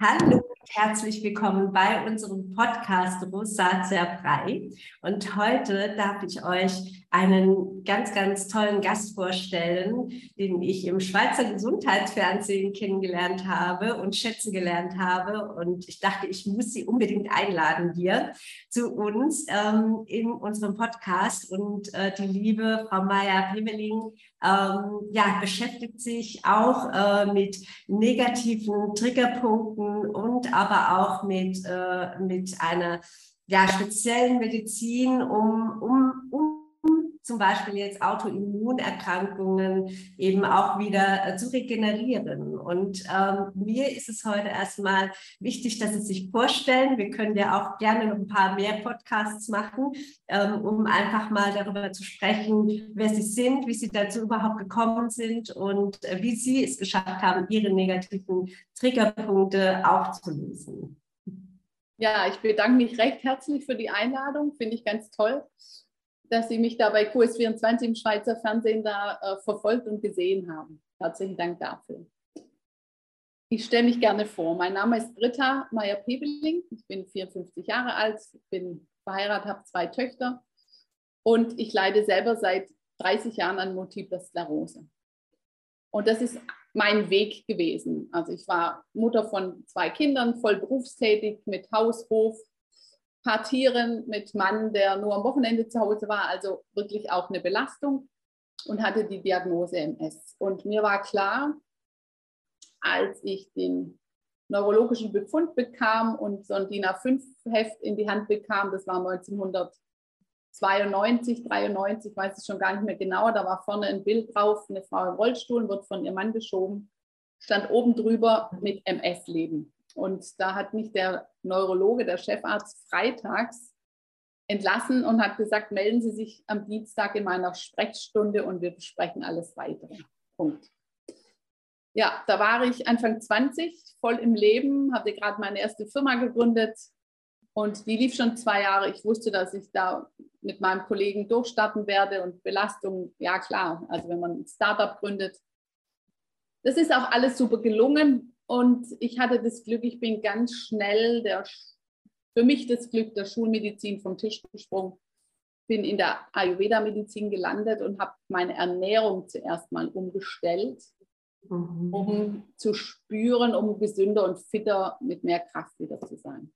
Hallo herzlich willkommen bei unserem Podcast Rosatia frei. Und heute darf ich euch einen ganz, ganz tollen Gast vorstellen, den ich im Schweizer Gesundheitsfernsehen kennengelernt habe und schätzen gelernt habe. Und ich dachte, ich muss sie unbedingt einladen hier zu uns ähm, in unserem Podcast. Und äh, die liebe Frau Maya Pimmeling ähm, ja, beschäftigt sich auch äh, mit negativen Triggerpunkten und aber auch mit, äh, mit einer ja, speziellen Medizin, um, um, um zum Beispiel jetzt Autoimmunerkrankungen eben auch wieder äh, zu regenerieren. Und ähm, mir ist es heute erstmal wichtig, dass Sie sich vorstellen. Wir können ja auch gerne noch ein paar mehr Podcasts machen, ähm, um einfach mal darüber zu sprechen, wer Sie sind, wie Sie dazu überhaupt gekommen sind und äh, wie Sie es geschafft haben, Ihre negativen Triggerpunkte auch zu lösen. Ja, ich bedanke mich recht herzlich für die Einladung. Finde ich ganz toll dass Sie mich da bei QS24 im Schweizer Fernsehen da äh, verfolgt und gesehen haben. Herzlichen Dank dafür. Ich stelle mich gerne vor. Mein Name ist Britta Meyer-Pebeling. Ich bin 54 Jahre alt, bin verheiratet, habe zwei Töchter und ich leide selber seit 30 Jahren an Multipler Sklerose. Und das ist mein Weg gewesen. Also ich war Mutter von zwei Kindern, voll berufstätig mit Haus, Hof, paar Tieren mit Mann, der nur am Wochenende zu Hause war, also wirklich auch eine Belastung und hatte die Diagnose MS. Und mir war klar, als ich den neurologischen Befund bekam und so ein DIN A5-Heft in die Hand bekam, das war 1992, 93, weiß ich schon gar nicht mehr genauer, da war vorne ein Bild drauf, eine Frau im Rollstuhl, wird von ihrem Mann geschoben, stand oben drüber mit MS leben. Und da hat mich der Neurologe, der Chefarzt, freitags entlassen und hat gesagt, melden Sie sich am Dienstag in meiner Sprechstunde und wir besprechen alles weitere. Punkt. Ja, da war ich Anfang 20, voll im Leben, hatte gerade meine erste Firma gegründet und die lief schon zwei Jahre. Ich wusste, dass ich da mit meinem Kollegen durchstarten werde und Belastung, ja klar, also wenn man ein Startup gründet. Das ist auch alles super gelungen, und ich hatte das Glück, ich bin ganz schnell der, für mich das Glück der Schulmedizin vom Tisch gesprungen, bin in der Ayurveda-Medizin gelandet und habe meine Ernährung zuerst mal umgestellt, mhm. um zu spüren, um gesünder und fitter mit mehr Kraft wieder zu sein.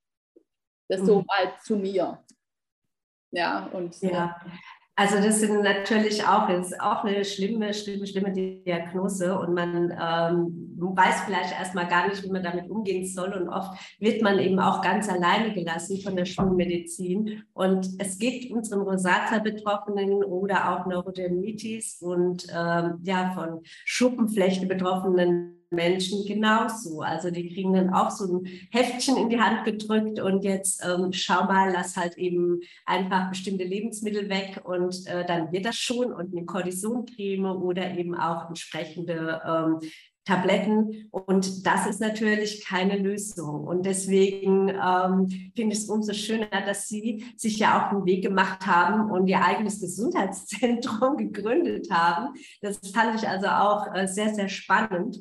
Das mhm. so mal zu mir. Ja, und ja. Also das sind natürlich auch, ist auch eine schlimme, schlimme, schlimme Diagnose und man ähm, weiß vielleicht erstmal gar nicht, wie man damit umgehen soll und oft wird man eben auch ganz alleine gelassen von der Schulmedizin und es gibt unseren Rosata-Betroffenen oder auch Neurodermitis und ähm, ja von Schuppenflechte betroffenen Menschen genauso. Also die kriegen dann auch so ein Heftchen in die Hand gedrückt und jetzt ähm, schau mal, lass halt eben einfach bestimmte Lebensmittel weg und äh, dann wird das schon und eine Kortisoncreme oder eben auch entsprechende ähm, Tabletten. Und das ist natürlich keine Lösung. Und deswegen ähm, finde ich es umso schöner, dass Sie sich ja auch einen Weg gemacht haben und Ihr eigenes Gesundheitszentrum gegründet haben. Das fand ich also auch äh, sehr, sehr spannend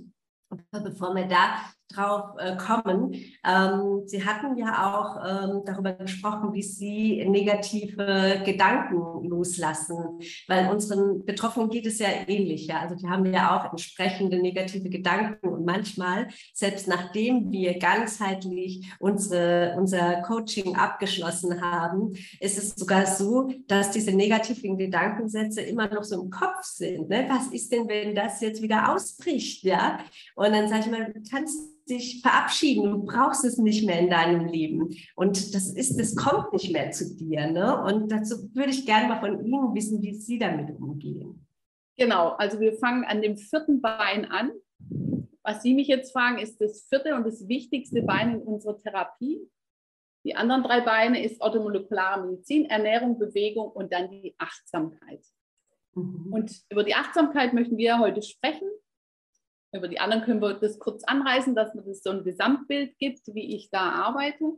bevor wir da drauf äh, kommen. Ähm, Sie hatten ja auch ähm, darüber gesprochen, wie Sie negative Gedanken loslassen, weil unseren Betroffenen geht es ja ähnlich. Ja? Also die haben ja auch entsprechende negative Gedanken und manchmal, selbst nachdem wir ganzheitlich unsere, unser Coaching abgeschlossen haben, ist es sogar so, dass diese negativen Gedankensätze immer noch so im Kopf sind. Ne? Was ist denn, wenn das jetzt wieder ausbricht? Ja? Und dann sage ich mal, du kannst dich verabschieden. Du brauchst es nicht mehr in deinem Leben. Und das ist, das kommt nicht mehr zu dir. Ne? Und dazu würde ich gerne mal von Ihnen wissen, wie Sie damit umgehen. Genau, also wir fangen an dem vierten Bein an. Was Sie mich jetzt fragen, ist das vierte und das wichtigste Bein in unserer Therapie. Die anderen drei Beine ist automolekulare Medizin, Ernährung, Bewegung und dann die Achtsamkeit. Mhm. Und über die Achtsamkeit möchten wir heute sprechen. Über die anderen können wir das kurz anreißen, dass man das so ein Gesamtbild gibt, wie ich da arbeite.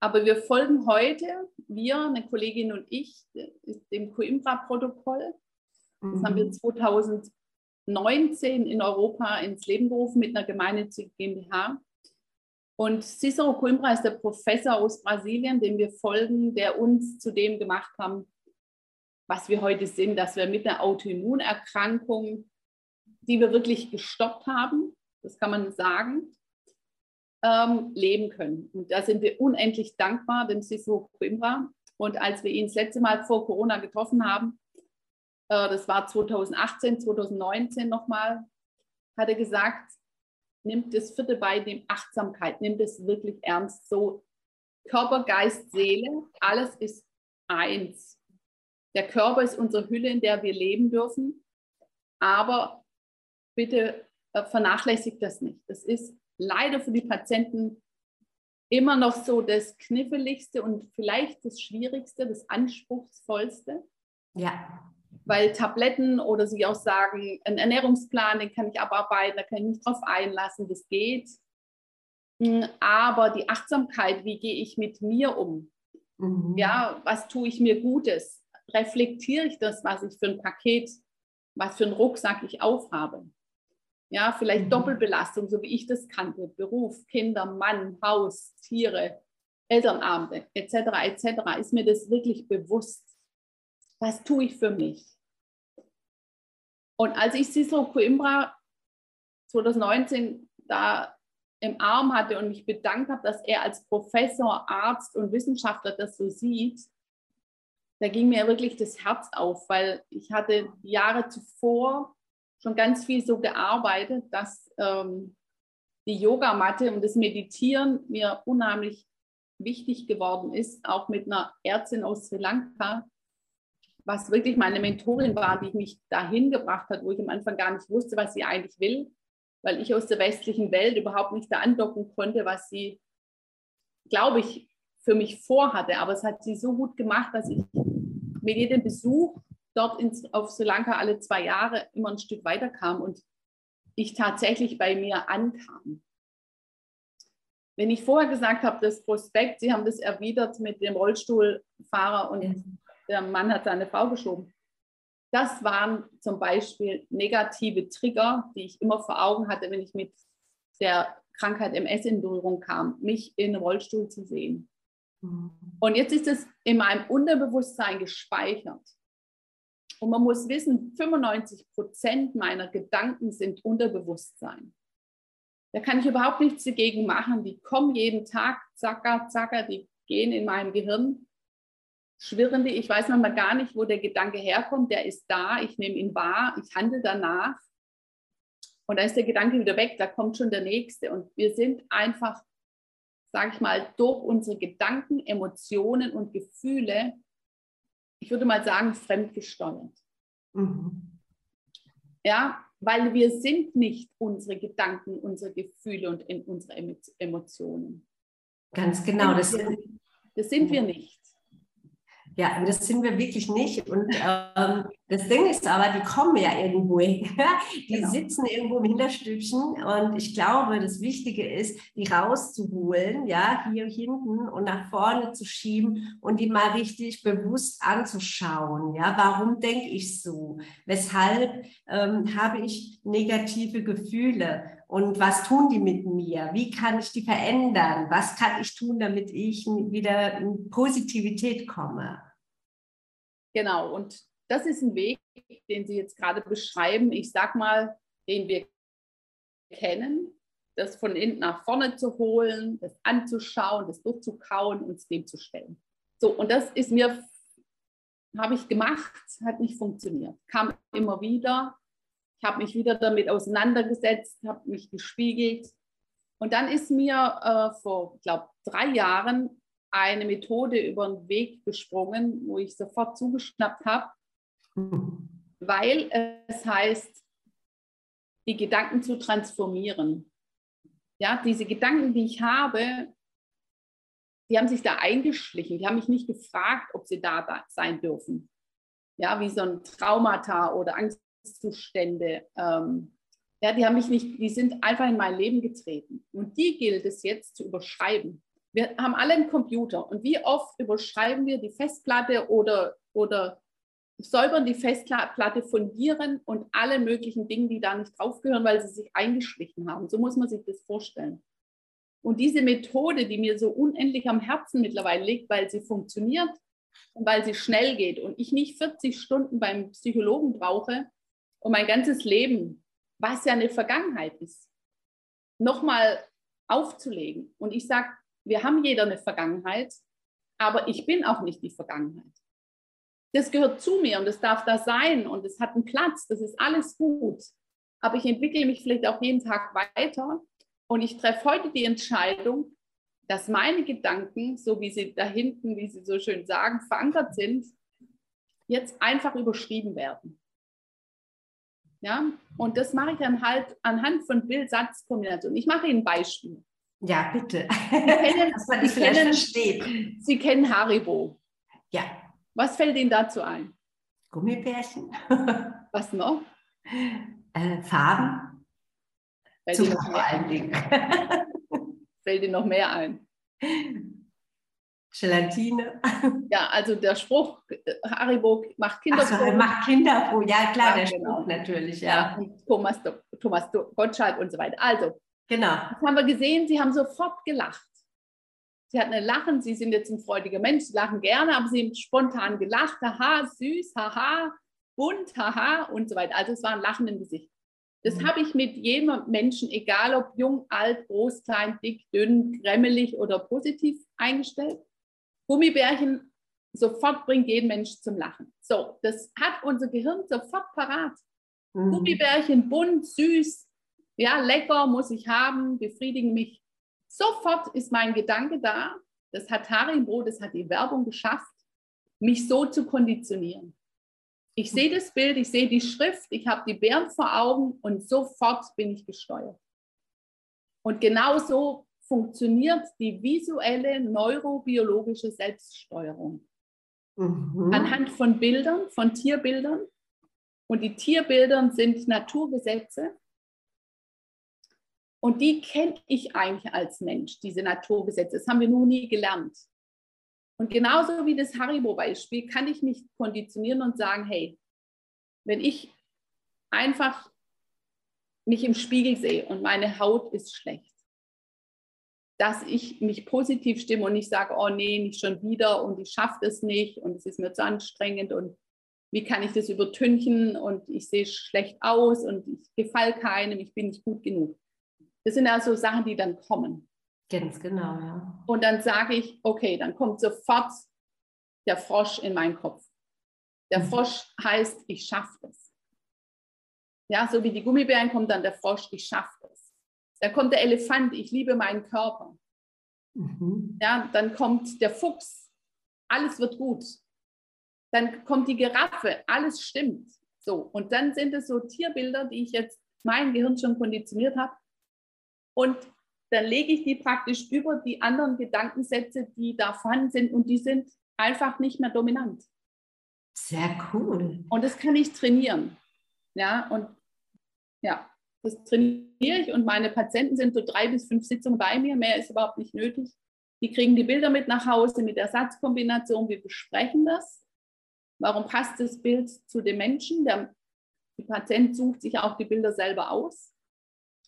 Aber wir folgen heute, wir, eine Kollegin und ich, dem Coimbra-Protokoll. Das mhm. haben wir 2008 2019 in Europa ins Leben gerufen mit einer gemeinnützigen GmbH. Und Cicero Coimbra ist der Professor aus Brasilien, dem wir folgen, der uns zu dem gemacht haben, was wir heute sind, dass wir mit einer Autoimmunerkrankung, die wir wirklich gestoppt haben, das kann man sagen, ähm, leben können. Und da sind wir unendlich dankbar dem Cicero Coimbra. Und als wir ihn das letzte Mal vor Corona getroffen haben, äh, das war 2018, 2019 nochmal, hat er gesagt, nimmt das vierte bei dem Achtsamkeit, nimmt es wirklich ernst. So Körper, Geist, Seele, alles ist eins. Der Körper ist unsere Hülle, in der wir leben dürfen. Aber bitte äh, vernachlässigt das nicht. Das ist leider für die Patienten immer noch so das Kniffeligste und vielleicht das Schwierigste, das Anspruchsvollste. Ja weil Tabletten oder sie auch sagen, ein Ernährungsplan, den kann ich abarbeiten, da kann ich mich drauf einlassen, das geht. Hm, aber die Achtsamkeit, wie gehe ich mit mir um? Mhm. Ja, was tue ich mir Gutes? Reflektiere ich das, was ich für ein Paket, was für einen Rucksack ich aufhabe? Ja, vielleicht mhm. Doppelbelastung, so wie ich das kannte. Beruf, Kinder, Mann, Haus, Tiere, Elternabende, etc., etc. Ist mir das wirklich bewusst? Was tue ich für mich? Und als ich Cicero Coimbra 2019 da im Arm hatte und mich bedankt habe, dass er als Professor, Arzt und Wissenschaftler das so sieht, da ging mir wirklich das Herz auf, weil ich hatte Jahre zuvor schon ganz viel so gearbeitet, dass ähm, die Yogamatte und das Meditieren mir unheimlich wichtig geworden ist, auch mit einer Ärztin aus Sri Lanka, was wirklich meine Mentorin war, die mich dahin gebracht hat, wo ich am Anfang gar nicht wusste, was sie eigentlich will, weil ich aus der westlichen Welt überhaupt nicht da andocken konnte, was sie, glaube ich, für mich vorhatte. Aber es hat sie so gut gemacht, dass ich mit jedem Besuch dort ins, auf Sri Lanka alle zwei Jahre immer ein Stück weiter kam und ich tatsächlich bei mir ankam. Wenn ich vorher gesagt habe, das Prospekt, Sie haben das erwidert mit dem Rollstuhlfahrer und der Mann hat seine Frau geschoben. Das waren zum Beispiel negative Trigger, die ich immer vor Augen hatte, wenn ich mit der Krankheit MS in Berührung kam, mich in Rollstuhl zu sehen. Mhm. Und jetzt ist es in meinem Unterbewusstsein gespeichert. Und man muss wissen, 95 Prozent meiner Gedanken sind Unterbewusstsein. Da kann ich überhaupt nichts dagegen machen. Die kommen jeden Tag, zacker, zacker, die gehen in meinem Gehirn schwirrende, ich weiß manchmal gar nicht, wo der Gedanke herkommt, der ist da, ich nehme ihn wahr, ich handle danach. Und dann ist der Gedanke wieder weg, da kommt schon der nächste. Und wir sind einfach, sage ich mal, durch unsere Gedanken, Emotionen und Gefühle, ich würde mal sagen, fremdgesteuert. Mhm. Ja, weil wir sind nicht unsere Gedanken, unsere Gefühle und unsere Emotionen. Ganz genau. Das sind, das sind wir nicht. Ja, das sind wir wirklich nicht. Und ähm, das Ding ist aber, die kommen ja irgendwo her. Die genau. sitzen irgendwo im Hinterstübchen. Und ich glaube, das Wichtige ist, die rauszuholen, ja, hier hinten und nach vorne zu schieben und die mal richtig bewusst anzuschauen. Ja, warum denke ich so? Weshalb ähm, habe ich negative Gefühle? Und was tun die mit mir? Wie kann ich die verändern? Was kann ich tun, damit ich wieder in Positivität komme? Genau, und das ist ein Weg, den Sie jetzt gerade beschreiben. Ich sag mal, den wir kennen, das von hinten nach vorne zu holen, das anzuschauen, das durchzukauen und es dem zu stellen. So, und das ist mir, habe ich gemacht, hat nicht funktioniert. Kam immer wieder. Habe mich wieder damit auseinandergesetzt, habe mich gespiegelt. Und dann ist mir äh, vor, ich glaube, drei Jahren eine Methode über den Weg gesprungen, wo ich sofort zugeschnappt habe, weil es heißt, die Gedanken zu transformieren. Ja, diese Gedanken, die ich habe, die haben sich da eingeschlichen. Die haben mich nicht gefragt, ob sie da, sein dürfen. Ja, wie so ein Traumata oder Angstzustände. Ähm, ja, die haben mich nicht, die sind einfach in mein Leben getreten. Und die gilt es jetzt zu überschreiben. Wir haben alle einen Computer und wie oft überschreiben wir die Festplatte oder, oder säubern die Festplatte fundieren und alle möglichen Dinge, die da nicht draufgehören, weil sie sich eingeschlichen haben. So muss man sich das vorstellen. Und diese Methode, die mir so unendlich am Herzen mittlerweile liegt, weil sie funktioniert und weil sie schnell geht und ich nicht 40 Stunden beim Psychologen brauche und mein ganzes Leben, was ja eine Vergangenheit ist, nochmal aufzulegen. Und ich sage, wir haben jeder eine Vergangenheit, aber ich bin auch nicht die Vergangenheit das gehört zu mir und das darf da sein und es hat einen Platz, das ist alles gut. Aber ich entwickle mich vielleicht auch jeden Tag weiter und ich treffe heute die Entscheidung, dass meine Gedanken, so wie sie da hinten, wie sie so schön sagen, verankert sind, jetzt einfach überschrieben werden. Ja, und das mache ich dann halt anhand von Bild-Satz-Kombinationen. Ich mache Ihnen ein Beispiel. Ja, bitte. Sie kennen, Dass man das Sie kennen, Sie kennen Haribo. Ja. Was fällt Ihnen dazu ein? Gummibärchen. Was noch? Äh, Farben. Fällt Zucker vor allen Dingen. fällt Ihnen noch mehr ein? Gelatine. Ja, also der Spruch, Haribo macht Kinderfroh. So, macht Kinderfroh, ja klar, ja, der genau. Spruch natürlich, ja. ja Thomas, Thomas Gottschalk und so weiter. Also, genau. das haben wir gesehen, Sie haben sofort gelacht. Sie hatten ein Lachen, Sie sind jetzt ein freudiger Mensch, Sie lachen gerne, aber Sie haben spontan gelacht, haha, süß, haha, bunt, haha und so weiter. Also es war ein Lachen im Gesicht. Das mhm. habe ich mit jedem Menschen, egal ob jung, alt, groß, klein, dick, dünn, kremmelig oder positiv eingestellt. Gummibärchen sofort bringt jeden Mensch zum Lachen. So, das hat unser Gehirn sofort parat. Mhm. Gummibärchen, bunt, süß, ja, lecker, muss ich haben, befriedigen mich. Sofort ist mein Gedanke da, das hat Haribo, das hat die Werbung geschafft, mich so zu konditionieren. Ich sehe das Bild, ich sehe die Schrift, ich habe die Bären vor Augen und sofort bin ich gesteuert. Und genauso funktioniert die visuelle neurobiologische Selbststeuerung. Mhm. Anhand von Bildern, von Tierbildern. Und die Tierbildern sind Naturgesetze, und die kenne ich eigentlich als Mensch, diese Naturgesetze. Das haben wir nur nie gelernt. Und genauso wie das Haribo-Beispiel kann ich mich konditionieren und sagen, hey, wenn ich einfach mich im Spiegel sehe und meine Haut ist schlecht, dass ich mich positiv stimme und nicht sage, oh nee, nicht schon wieder und ich schaffe das nicht und es ist mir zu anstrengend und wie kann ich das übertünchen und ich sehe schlecht aus und ich gefalle keinem, ich bin nicht gut genug. Das sind also Sachen, die dann kommen. Ganz genau, ja. Und dann sage ich, okay, dann kommt sofort der Frosch in meinen Kopf. Der mhm. Frosch heißt, ich schaffe das. Ja, so wie die Gummibären kommt dann der Frosch, ich schaffe Dann kommt der Elefant, ich liebe meinen Körper. Mhm. Ja, dann kommt der Fuchs, alles wird gut. Dann kommt die Giraffe, alles stimmt. So, und dann sind es so Tierbilder, die ich jetzt mein Gehirn schon konditioniert habe. Und dann lege ich die praktisch über die anderen Gedankensätze, die da vorhanden sind und die sind einfach nicht mehr dominant. Sehr cool. Und das kann ich trainieren. Ja, und ja, das trainiere ich und meine Patienten sind so drei bis fünf Sitzungen bei mir, mehr ist überhaupt nicht nötig. Die kriegen die Bilder mit nach Hause mit der Satzkombination, wir besprechen das. Warum passt das Bild zu dem Menschen? Der, der Patient sucht sich auch die Bilder selber aus.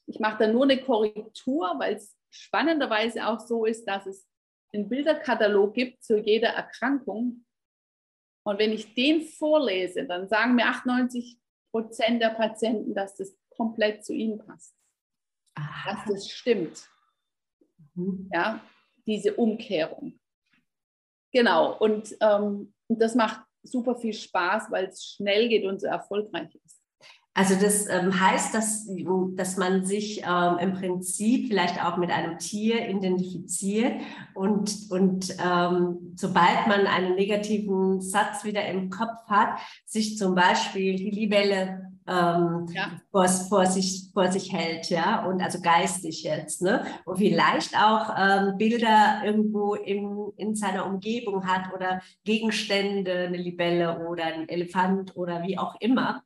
Ich mache da nur eine Korrektur, weil es spannenderweise auch so ist, dass es einen Bilderkatalog gibt zu jeder Erkrankung. Und wenn ich den vorlese, dann sagen mir 98 Prozent der Patienten, dass das komplett zu ihnen passt. Aha. Dass das stimmt. Mhm. Ja, diese Umkehrung. Genau, und ähm, das macht super viel Spaß, weil es schnell geht und so erfolgreich ist. Also das ähm, heißt, dass, dass man sich ähm, im Prinzip vielleicht auch mit einem Tier identifiziert und, und ähm, sobald man einen negativen Satz wieder im Kopf hat, sich zum Beispiel die Libelle ähm, ja. vor, vor, sich, vor sich hält, ja, und also geistig jetzt, ne? Und vielleicht auch ähm, Bilder irgendwo in, in seiner Umgebung hat oder Gegenstände, eine Libelle oder ein Elefant oder wie auch immer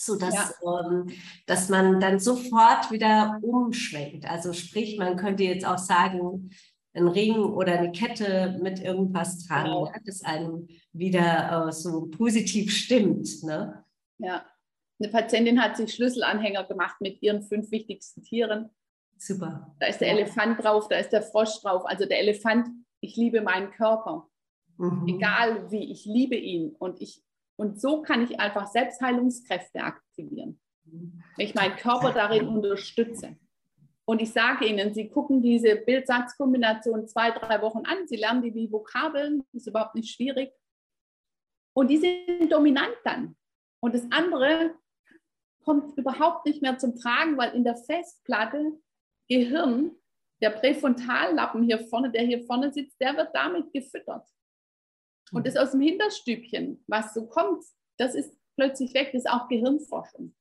so dass, ja. ähm, dass man dann sofort wieder umschwenkt. Also sprich, man könnte jetzt auch sagen, ein Ring oder eine Kette mit irgendwas dran, Genau. ja, das einem wieder äh, so positiv stimmt. Ne? Ja. Eine Patientin hat sich Schlüsselanhänger gemacht mit ihren fünf wichtigsten Tieren. Super. Da ist der. Elefant drauf, da ist der Frosch drauf. Also der Elefant, ich liebe meinen Körper. Mhm. Egal wie, ich liebe ihn. Und, ich, und so kann ich einfach Selbstheilungskräfte aktivieren, wenn ich meinen Körper darin unterstütze. Und ich sage Ihnen, Sie gucken diese Bildsatzkombination zwei, drei Wochen an, Sie lernen die, die Vokabeln, ist überhaupt nicht schwierig. Und die sind dominant dann. Und das andere kommt überhaupt nicht mehr zum Tragen, weil in der Festplatte Gehirn, der Präfrontallappen hier vorne, der hier vorne sitzt, der wird damit gefüttert. Und das aus dem Hinterstübchen, was so kommt, das ist plötzlich weg, das ist auch Gehirnforschung.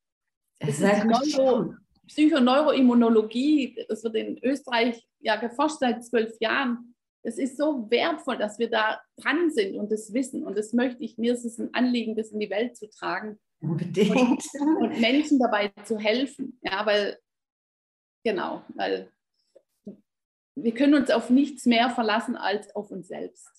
Das ist das ist Neuro-. Psychoneuroimmunologie, das wird in Österreich ja geforscht seit zwölf Jahren. Es ist so wertvoll, dass wir da dran sind und das wissen. Und das möchte ich, mir ist es ein Anliegen, das in die Welt zu tragen Unbedingt. und Menschen dabei zu helfen. Ja, weil, genau, weil wir können uns auf nichts mehr verlassen als auf uns selbst.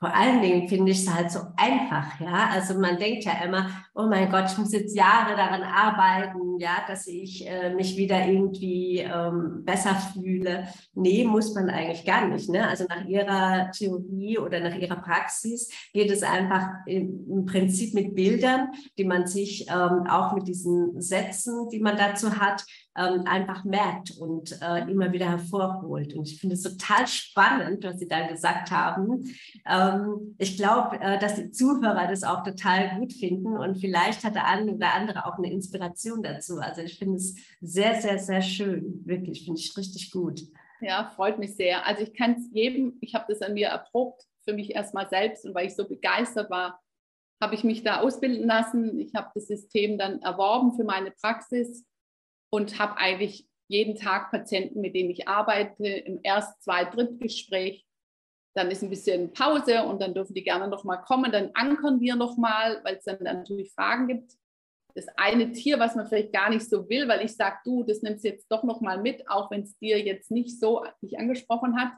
Vor allen Dingen finde ich es halt so einfach, ja. Also man denkt ja immer, oh mein Gott, ich muss jetzt Jahre daran arbeiten, ja, dass ich äh, mich wieder irgendwie ähm, besser fühle. Nee, muss man eigentlich gar nicht. Ne? Also nach ihrer Theorie oder nach ihrer Praxis geht es einfach im, im Prinzip mit Bildern, die man sich ähm, auch mit diesen Sätzen, die man dazu hat, ähm, einfach merkt und äh, immer wieder hervorholt. Und ich finde es total spannend, was Sie da gesagt haben. Ähm, ich glaube, äh, dass die Zuhörer das auch total gut finden und vielleicht hat der eine oder andere auch eine Inspiration dazu. Also ich finde es sehr, sehr, sehr schön. Wirklich, finde ich richtig gut. Ja, freut mich sehr. Also ich kann es jedem, ich habe das an mir erprobt, für mich erstmal selbst und weil ich so begeistert war, habe ich mich da ausbilden lassen. Ich habe das System dann erworben für meine Praxis und habe eigentlich jeden Tag Patienten, mit denen ich arbeite, im Erst-, Zweit-, Drittgespräch. Dann ist ein bisschen Pause und dann dürfen die gerne nochmal kommen. Dann ankern wir nochmal, weil es dann natürlich Fragen gibt. Das eine Tier, was man vielleicht gar nicht so will, weil ich sage, du, das nimmst du jetzt doch nochmal mit, auch wenn es dir jetzt nicht so nicht angesprochen hat,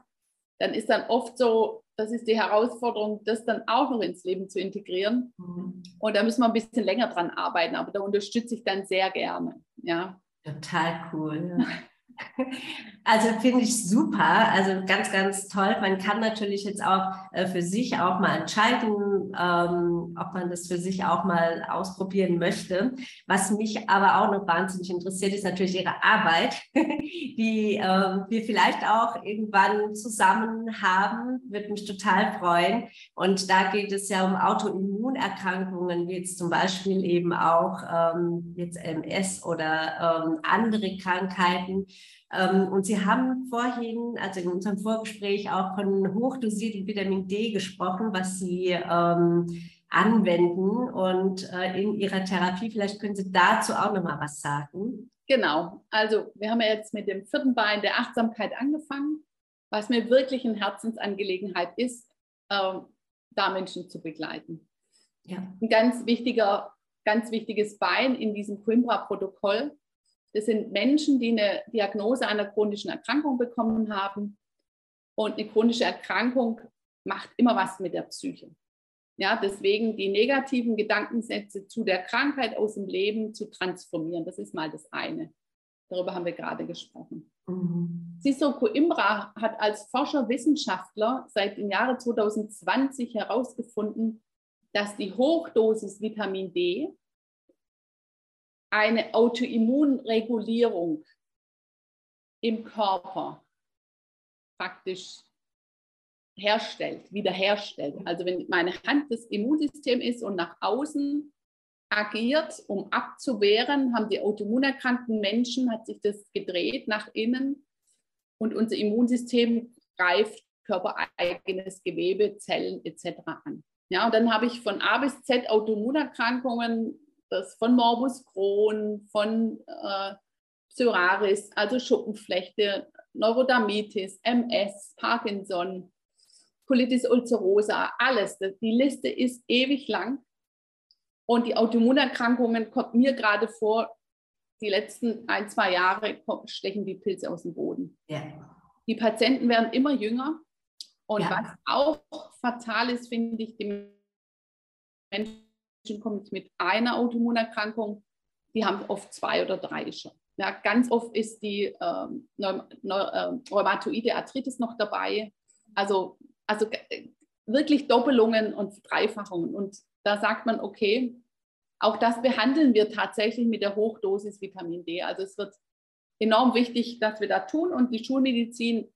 dann ist dann oft so, das ist die Herausforderung, das dann auch noch ins Leben zu integrieren. Und da müssen wir ein bisschen länger dran arbeiten, aber da unterstütze ich dann sehr gerne. Ja. Total cool. Also finde ich super, also ganz, ganz toll. Man kann natürlich jetzt auch äh, für sich auch mal entscheiden, ähm, ob man das für sich auch mal ausprobieren möchte. Was mich aber auch noch wahnsinnig interessiert, ist natürlich Ihre Arbeit, die ähm, wir vielleicht auch irgendwann zusammen haben. Würde mich total freuen. Und da geht es ja um Autoimmunerkrankungen, wie jetzt zum Beispiel eben auch ähm, jetzt MS oder andere Krankheiten. Ähm, und Sie haben vorhin, also in unserem Vorgespräch, auch von hochdosiertem Vitamin D gesprochen, was Sie ähm, anwenden und äh, in Ihrer Therapie. Vielleicht können Sie dazu auch noch mal was sagen. Genau. Also wir haben ja jetzt mit dem vierten Bein der Achtsamkeit angefangen, was mir wirklich eine Herzensangelegenheit ist, äh, da Menschen zu begleiten. Ja. Ein ganz wichtiger, ganz wichtiges Bein in diesem Coimbra-Protokoll. Das sind Menschen, die eine Diagnose einer chronischen Erkrankung bekommen haben. Und eine chronische Erkrankung macht immer was mit der Psyche. Ja, deswegen die negativen Gedankensätze zu der Krankheit aus dem Leben zu transformieren. Das ist mal das eine. Darüber haben wir gerade gesprochen. Mhm. Cicero Coimbra hat als Forscher, Wissenschaftler seit dem Jahre 2020 herausgefunden, dass die Hochdosis Vitamin D eine Autoimmunregulierung im Körper praktisch herstellt, wiederherstellt. Also wenn meine Hand das Immunsystem ist und nach außen agiert, um abzuwehren, haben die autoimmunerkrankten Menschen, hat sich das gedreht nach innen und unser Immunsystem greift körpereigenes Gewebe, Zellen etc. an. Ja, und dann habe ich von A bis Z Autoimmunerkrankungen, das von Morbus Crohn, von äh, Psoriasis, also Schuppenflechte, Neurodermitis, MS, Parkinson, Colitis ulcerosa, alles. Die Liste ist ewig lang. Und die Autoimmunerkrankungen kommt mir gerade vor, die letzten ein, zwei Jahre stechen die Pilze aus dem Boden. Ja. Die Patienten werden immer jünger. Und ja. was auch fatal ist, finde ich, die Menschen kommen mit einer Autoimmunerkrankung, die haben oft zwei oder drei schon. Ja, ganz oft ist die ähm, äh, rheumatoide Arthritis noch dabei. Also, also wirklich Doppelungen und Verdreifachungen. Und da sagt man, okay, auch das behandeln wir tatsächlich mit der Hochdosis Vitamin D. Also es wird enorm wichtig, dass wir da tun. Und die Schulmedizin,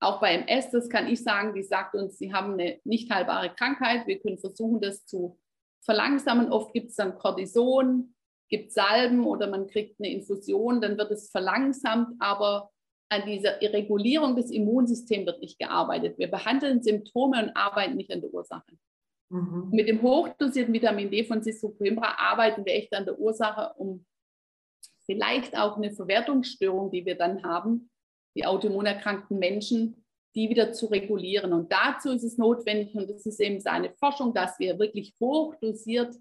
auch bei MS, das kann ich sagen, die sagt uns, sie haben eine nicht heilbare Krankheit. Wir können versuchen, das zu verlangsamen. Oft gibt es dann Cortison, gibt Salben oder man kriegt eine Infusion, dann wird es verlangsamt, aber an dieser Regulierung des Immunsystems wird nicht gearbeitet. Wir behandeln Symptome und arbeiten nicht an der Ursache. Mhm. Mit dem hochdosierten Vitamin D von Cisoquimbra arbeiten wir echt an der Ursache, um vielleicht auch eine Verwertungsstörung, die wir dann haben, die autoimmunerkrankten Menschen, die wieder zu regulieren. Und dazu ist es notwendig, und das ist eben seine Forschung, dass wir wirklich hochdosiert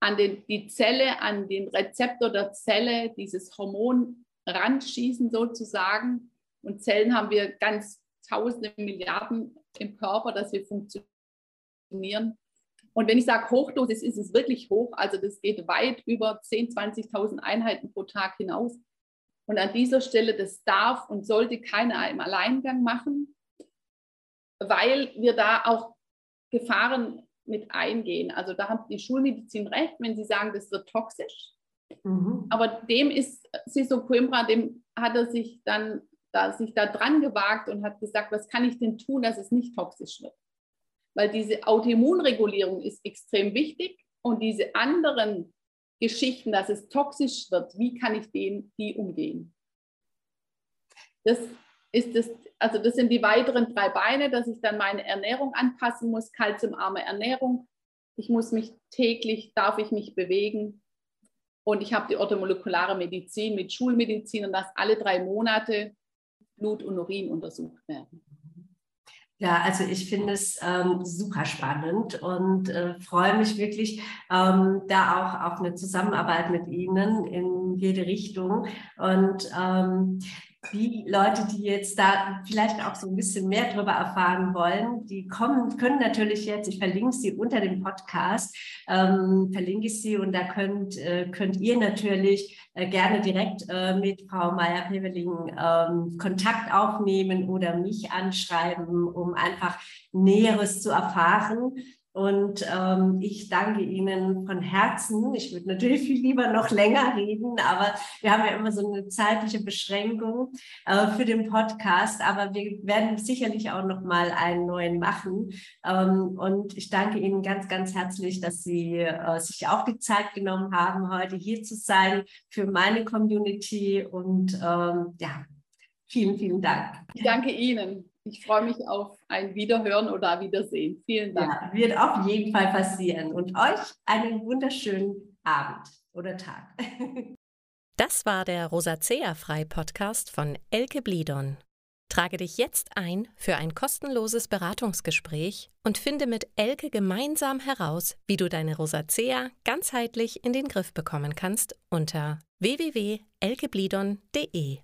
an den, die Zelle, an den Rezeptor der Zelle dieses Hormon ranschießen sozusagen. Und Zellen haben wir ganz tausende Milliarden im Körper, dass wir funktionieren. Und wenn ich sage Hochdosis, ist es wirklich hoch. Also das geht weit über 10.000, 20.000 Einheiten pro Tag hinaus. Und an dieser Stelle, das darf und sollte keiner im Alleingang machen, weil wir da auch Gefahren mit eingehen. Also da hat die Schulmedizin recht, wenn sie sagen, das wird toxisch. Mhm. Aber dem ist Siso Coimbra, dem hat er sich dann da, sich da dran gewagt und hat gesagt, was kann ich denn tun, dass es nicht toxisch wird? weil diese Autoimmunregulierung ist extrem wichtig und diese anderen Geschichten, dass es toxisch wird, wie kann ich den, die umgehen? Das ist das, also das sind die weiteren drei Beine, dass ich dann meine Ernährung anpassen muss, kalziumarme Ernährung. Ich muss mich täglich, darf ich mich bewegen. Und ich habe die orthomolekulare Medizin mit Schulmedizin und dass alle drei Monate Blut und Urin untersucht werden. Ja, also ich finde es ähm, super spannend und äh, freue mich wirklich ähm, da auch auf eine Zusammenarbeit mit Ihnen jede Richtung. Und ähm, die Leute, die jetzt da vielleicht auch so ein bisschen mehr darüber erfahren wollen, die kommen, können natürlich jetzt, ich verlinke sie unter dem Podcast, ähm, verlinke ich sie und da könnt, äh, könnt ihr natürlich äh, gerne direkt äh, mit Frau Meier-Peveling ähm, Kontakt aufnehmen oder mich anschreiben, um einfach Näheres zu erfahren. Und ähm, ich danke Ihnen von Herzen. Ich würde natürlich viel lieber noch länger reden, aber wir haben ja immer so eine zeitliche Beschränkung äh, für den Podcast. Aber wir werden sicherlich auch noch mal einen neuen machen. Ähm, und ich danke Ihnen ganz, ganz herzlich, dass Sie äh, sich auch die Zeit genommen haben, heute hier zu sein für meine Community. Und ähm, ja, vielen, vielen Dank. Ich danke Ihnen. Ich freue mich auf ein Wiederhören oder Wiedersehen. Vielen Dank. Ja, wird auf jeden Fall passieren. Und euch einen wunderschönen Abend oder Tag. Das war der Rosacea-Frei-Podcast von Elke Blidon. Trage dich jetzt ein für ein kostenloses Beratungsgespräch und finde mit Elke gemeinsam heraus, wie du deine Rosacea ganzheitlich in den Griff bekommen kannst unter www.elkeblidon.de.